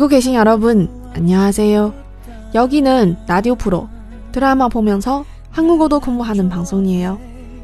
듣고 계신 여러분, 안녕하세요. 여기는 라디오 프로 드라마 보면서 한국어도 공부하는 방송이에요.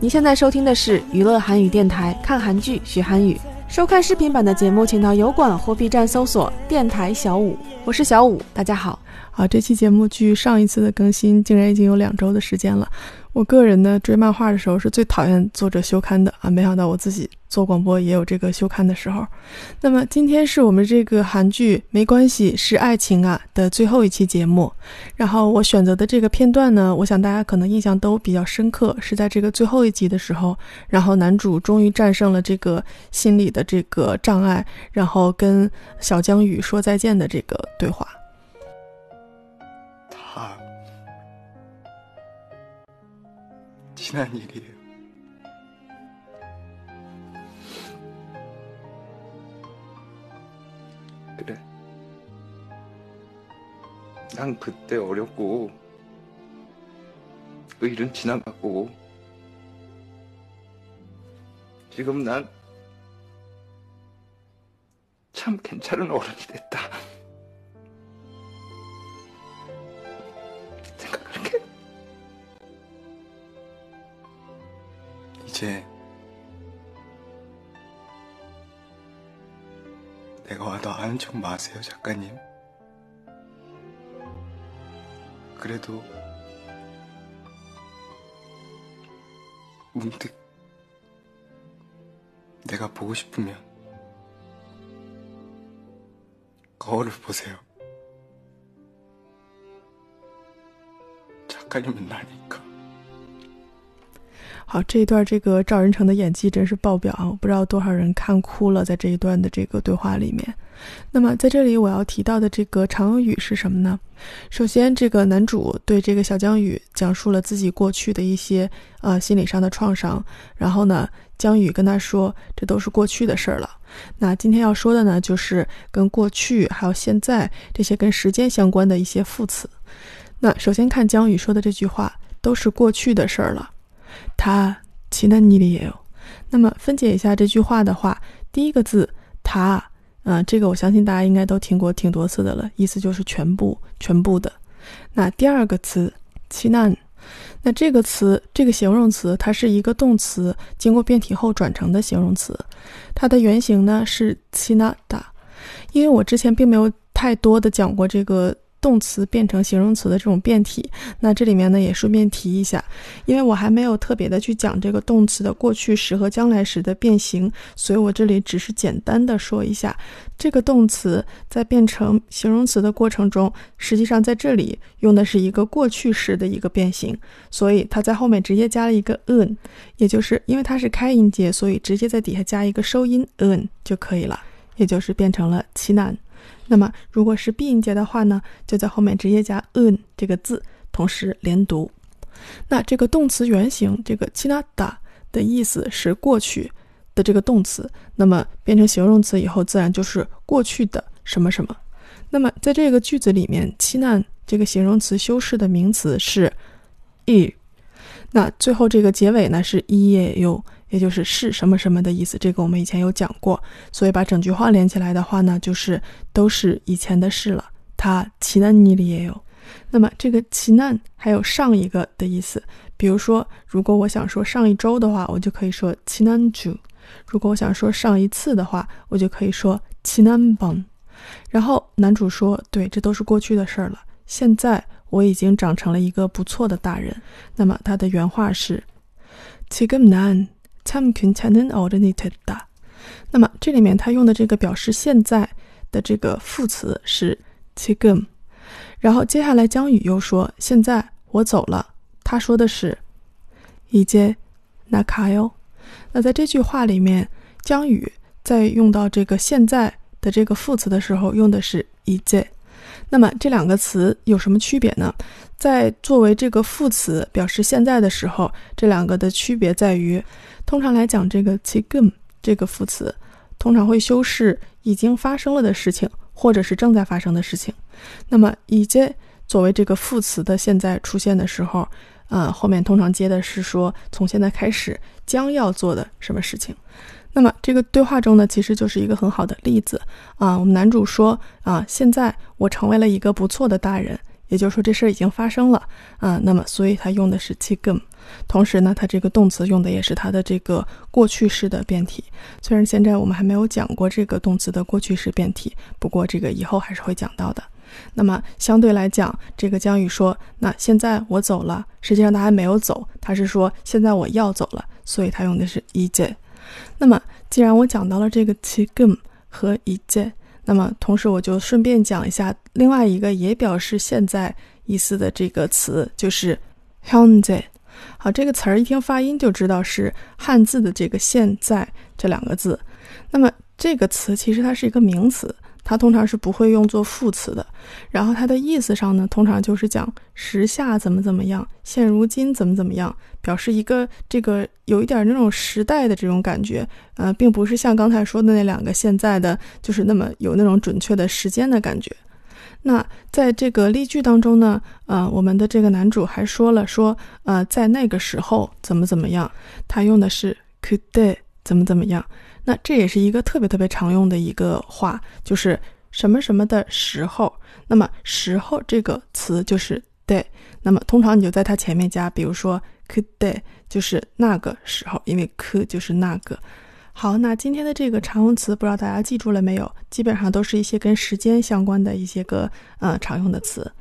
你现在收听的是娱乐韩语电台，看韩剧学韩语。收看视频版的节目，请到油管或 B 站搜索“电台小五”。我是小五，大家好。啊，这期节目 我个人呢追漫画的时候是最讨厌作者休刊的啊，没想到我自己做广播也有这个休刊的时候。那么今天是我们这个韩剧《没关系是爱情啊》的最后一期节目，然后我选择的这个片段呢，我想大家可能印象都比较深刻，是在这个最后一集的时候，然后男主终于战胜了这个心理的这个障碍，然后跟小江宇说再见的这个对话。 지난 일이에요 그래. 난 그때 어렸고, 그 일은 지나갔고, 지금 난 참 괜찮은 어른이 됐다. 아는 척 마세요, 작가님. 그래도 문득 내가 보고 싶으면 거울을 보세요. 작가님은 나니까. 好，这一段这个赵仁成的演技真是爆表啊！我不知道多少人看哭了，在这一段的这个对话里面。那么在这里我要提到的这个常语是什么呢？首先，这个男主对这个小江宇讲述了自己过去的一些呃心理上的创伤，然后呢，江宇跟他说这都是过去的事儿了。那今天要说的呢，就是跟过去还有现在这些跟时间相关的一些副词。那首先看江宇说的这句话，都是过去的事儿了。他其他你里也有，那么分解一下这句话的话，第一个字他，嗯，这个我相信大家应该都听过挺多次的了，意思就是全部、全部的。那第二个词其难，那这个词这个形容词，它是一个动词，经过变体后转成的形容词，它的原型呢是其那达，因为我之前并没有太多的讲过这个。动词变成形容词的这种变体，那这里面呢也顺便提一下，因为我还没有特别的去讲这个动词的过去时和将来时的变形，所以我这里只是简单的说一下，这个动词在变成形容词的过程中，实际上在这里用的是一个过去时的一个变形，所以它在后面直接加了一个 n，也就是因为它是开音节，所以直接在底下加一个收音 n 就可以了，也就是变成了其难。那么，如果是闭音节的话呢，就在后面直接加 n 这个字，同时连读。那这个动词原形这个 china 的意思是过去的这个动词，那么变成形容词以后，自然就是过去的什么什么。那么在这个句子里面 c h i n a 这个形容词修饰的名词是 i，那最后这个结尾呢是 i e u。也就是是什么什么的意思，这个我们以前有讲过，所以把整句话连起来的话呢，就是都是以前的事了。它奇难你里也有，那么这个奇难还有上一个的意思，比如说，如果我想说上一周的话，我就可以说奇难주；如果我想说上一次的话，我就可以说奇难번。然后男主说：“对，这都是过去的事儿了。现在我已经长成了一个不错的大人。”那么他的原话是：지금 난。 참괜찮은어른이됐 다。 那么这里面他用的这个表示现在的这个副词是지금然后接下来江宇又说现在我走了，他说的是이제나가 요。 那在这句话里面，江宇在用到这个现在的这个副词的时候用的是이 제。 那么这两个词有什么区别呢？在作为这个副词表示现在的时候，这两个的区别在于。通常来讲，这个지금这个副词通常会修饰已经发生了的事情，或者是正在发生的事情。那么이제 作为这个副词的现在出现的时候，呃，后面通常接的是说从现在开始将要做的什么事情。 那么这个对话中呢，其实就是一个很好的例子啊。我们男主说啊，现在我成为了一个不错的大人，也就是说这事儿已经发生了啊。那么所以他用的是 지금，同时呢，他这个动词用的也是他的这个过去式的变体。虽然现在我们还没有讲过这个动词的过去式变体，不过这个以后还是会讲到的。那么相对来讲，这个江宇说，那现在我走了，实际上他还没有走，他是说现在我要走了，所以他用的是이제 那么，既然我讲到了这个 qigm 和 yijie，那么同时我就顺便讲一下另外一个也表示现在意思的这个词，就是 h o n z e 好，这个词儿一听发音就知道是汉字的这个“现在”这两个字。那么这个词其实它是一个名词，它通常是不会用作副词的，然后它的意思上呢，通常就是讲时下怎么怎么样，现如今怎么怎么样，表示一个这个有一点那种时代的这种感觉，呃，并不是像刚才说的那两个现在的，就是那么有那种准确的时间的感觉。那在这个例句当中呢，呃，我们的这个男主还说了说，呃，在那个时候怎么怎么样，他用的是 could day 怎么怎么样。那这也是一个特别特别常用的一个话，就是什么什么的时候。那么“时候”这个词就是 day，那么通常你就在它前面加，比如说 could day，就是那个时候，因为 could 就是那个。好，那今天的这个常用词，不知道大家记住了没有？基本上都是一些跟时间相关的一些个呃常用的词。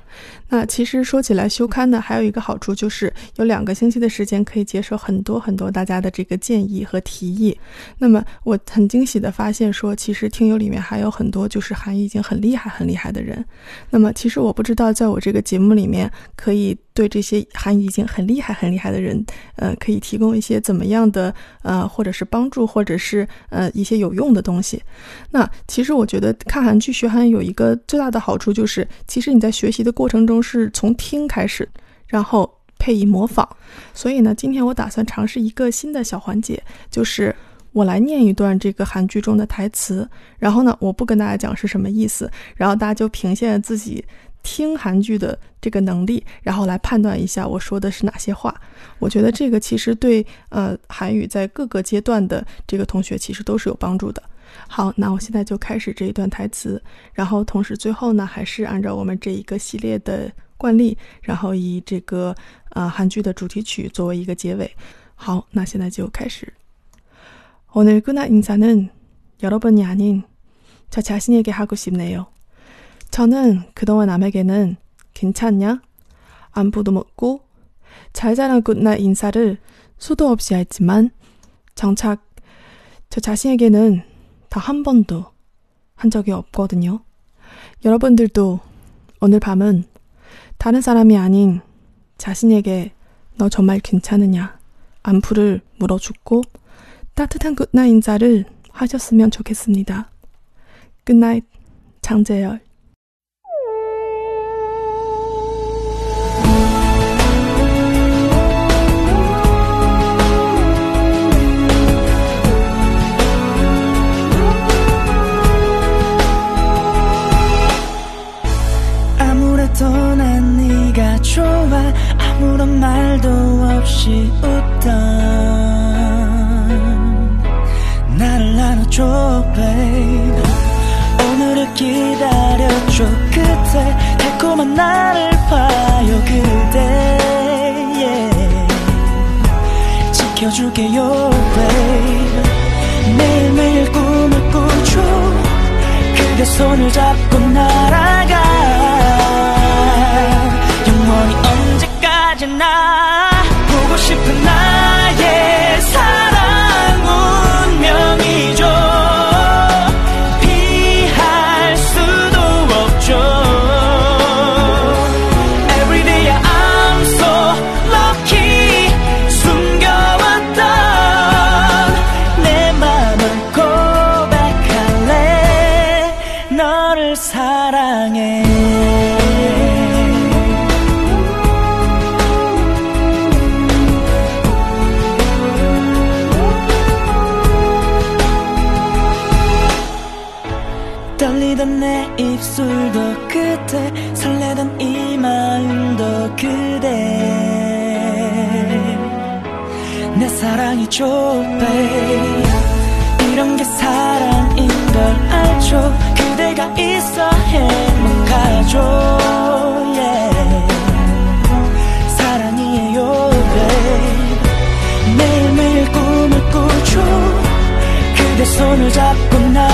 那其实说起来，休刊呢还有一个好处，就是有两个星期的时间可以接受很多很多大家的这个建议和提议。那么我很惊喜的发现，说其实听友里面还有很多就是韩语已经很厉害很厉害的人。那么其实我不知道，在我这个节目里面，可以对这些韩语已经很厉害很厉害的人，呃，可以提供一些怎么样的呃，或者是帮助，或者是呃一些有用的东西。那其实我觉得看韩剧学韩语有一个最大的好处，就是其实你在学习的过程中是从听开始，然后配以模仿。所以呢，今天我打算尝试一个新的小环节，就是我来念一段这个韩剧中的台词，然后呢，我不跟大家讲是什么意思，然后大家就凭借自己听韩剧的这个能力，然后来判断一下我说的是哪些话。我觉得这个其实对呃韩语在各个阶段的这个同学其实都是有帮助的。好，那我现在就开始这一段台词，然后同时最后呢，还是按照我们这一个系列的惯例，然后以这个呃韩剧的主题曲作为一个结尾。好，那现在就开始。오늘구나인사는여러분이아닌저자신에게하고싶네요저는그동안남에게는괜찮냐안부도 묻고 잘 자란 굿나잇 인사를 수도 없이 했지만 정착 저 자신에게는 더한 번도 한 적이 없거든요. 여러분들도 오늘 밤은 다른 사람이 아닌 자신에게 너 정말 괜찮으냐 안부를 물어주고 따뜻한 굿나잇 인사를 하셨으면 좋겠습니다. 굿나잇 장재열 아무런 말도 없이 웃던 나를 나눠줘 babe. 오늘을 기다려줘 그때 달콤한 나를 봐요 그대. Yeah. 지켜줄게요 babe. 매일매일 꿈을 꾸죠. 그대 손을 잡고 떨리던 내 입술도 그대 설레던 이 마음도 그대. 내 사랑이 좁아. 이런 게 사랑인 걸 알죠. 그대가 있어 행복하죠. 사랑이 요래 매일매일 꿈을 꾸죠. 그대 손을 잡고 나